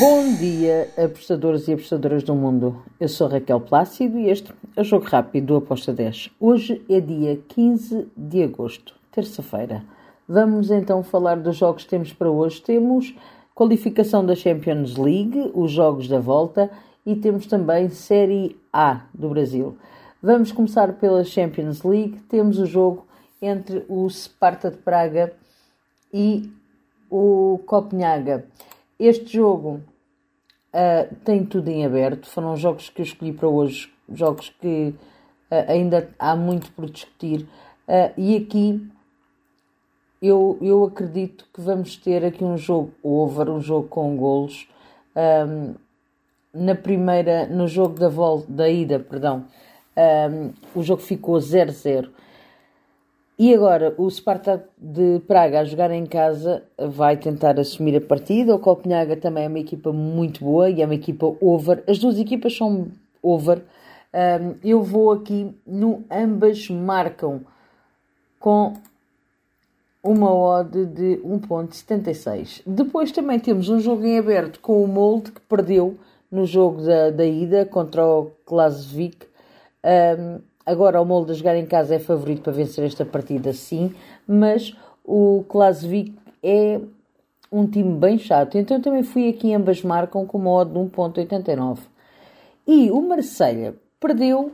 Bom dia, apostadores e apostadoras do mundo. Eu sou Raquel Plácido e este é o Jogo Rápido do Aposta 10. Hoje é dia 15 de agosto, terça-feira. Vamos então falar dos jogos que temos para hoje. Temos qualificação da Champions League, os jogos da volta e temos também Série A do Brasil. Vamos começar pela Champions League. Temos o jogo entre o Sparta de Praga e o Copenhaga. Este jogo uh, tem tudo em aberto. Foram jogos que eu escolhi para hoje, jogos que uh, ainda há muito por discutir. Uh, e aqui eu, eu acredito que vamos ter aqui um jogo over, um jogo com golos. Um, na primeira, no jogo da volta, da ida, perdão, um, o jogo ficou 0-0. E agora o Spartak de Praga a jogar em casa vai tentar assumir a partida. O Copenhaga também é uma equipa muito boa e é uma equipa over. As duas equipas são over. Um, eu vou aqui no ambas marcam com uma odd de 1.76. Depois também temos um jogo em aberto com o Molde que perdeu no jogo da, da ida contra o Klasvik. Um, Agora o Molde a jogar em casa é favorito para vencer esta partida, sim, mas o Klasvik é um time bem chato. Então também fui aqui, ambas marcam com uma odd de 1.89. E o Marselha perdeu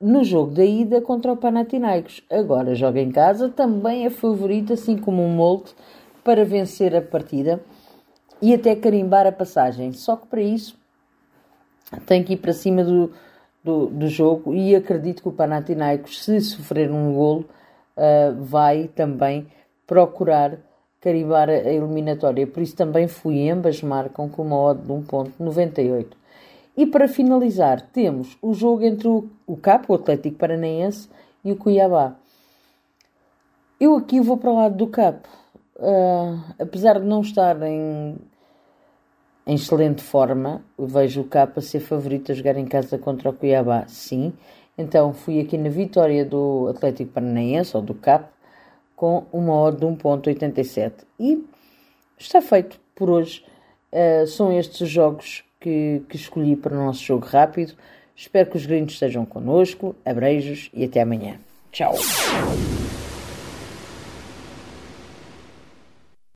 no jogo da ida contra o Panathinaikos. Agora joga em casa, também é favorito, assim como o Molde, para vencer a partida e até carimbar a passagem. Só que para isso tem que ir para cima do do, do jogo e acredito que o Panathinaikos, se sofrer um golo, uh, vai também procurar carimbar a eliminatória. Por isso também fui, ambas marcam com uma odd de 1.98. E para finalizar, temos o jogo entre o, o CAP, o Atlético Paranaense, e o Cuiabá. Eu aqui vou para o lado do CAP. Uh, apesar de não estar em em excelente forma. Vejo o Capa ser favorito a jogar em casa contra o Cuiabá, sim. Então fui aqui na vitória do Atlético Paranaense, ou do CAP, com uma odd de 1.87. E está feito por hoje. Uh, são estes os jogos que, que escolhi para o nosso jogo rápido. Espero que os gringos estejam connosco. Abreijos e até amanhã. Tchau!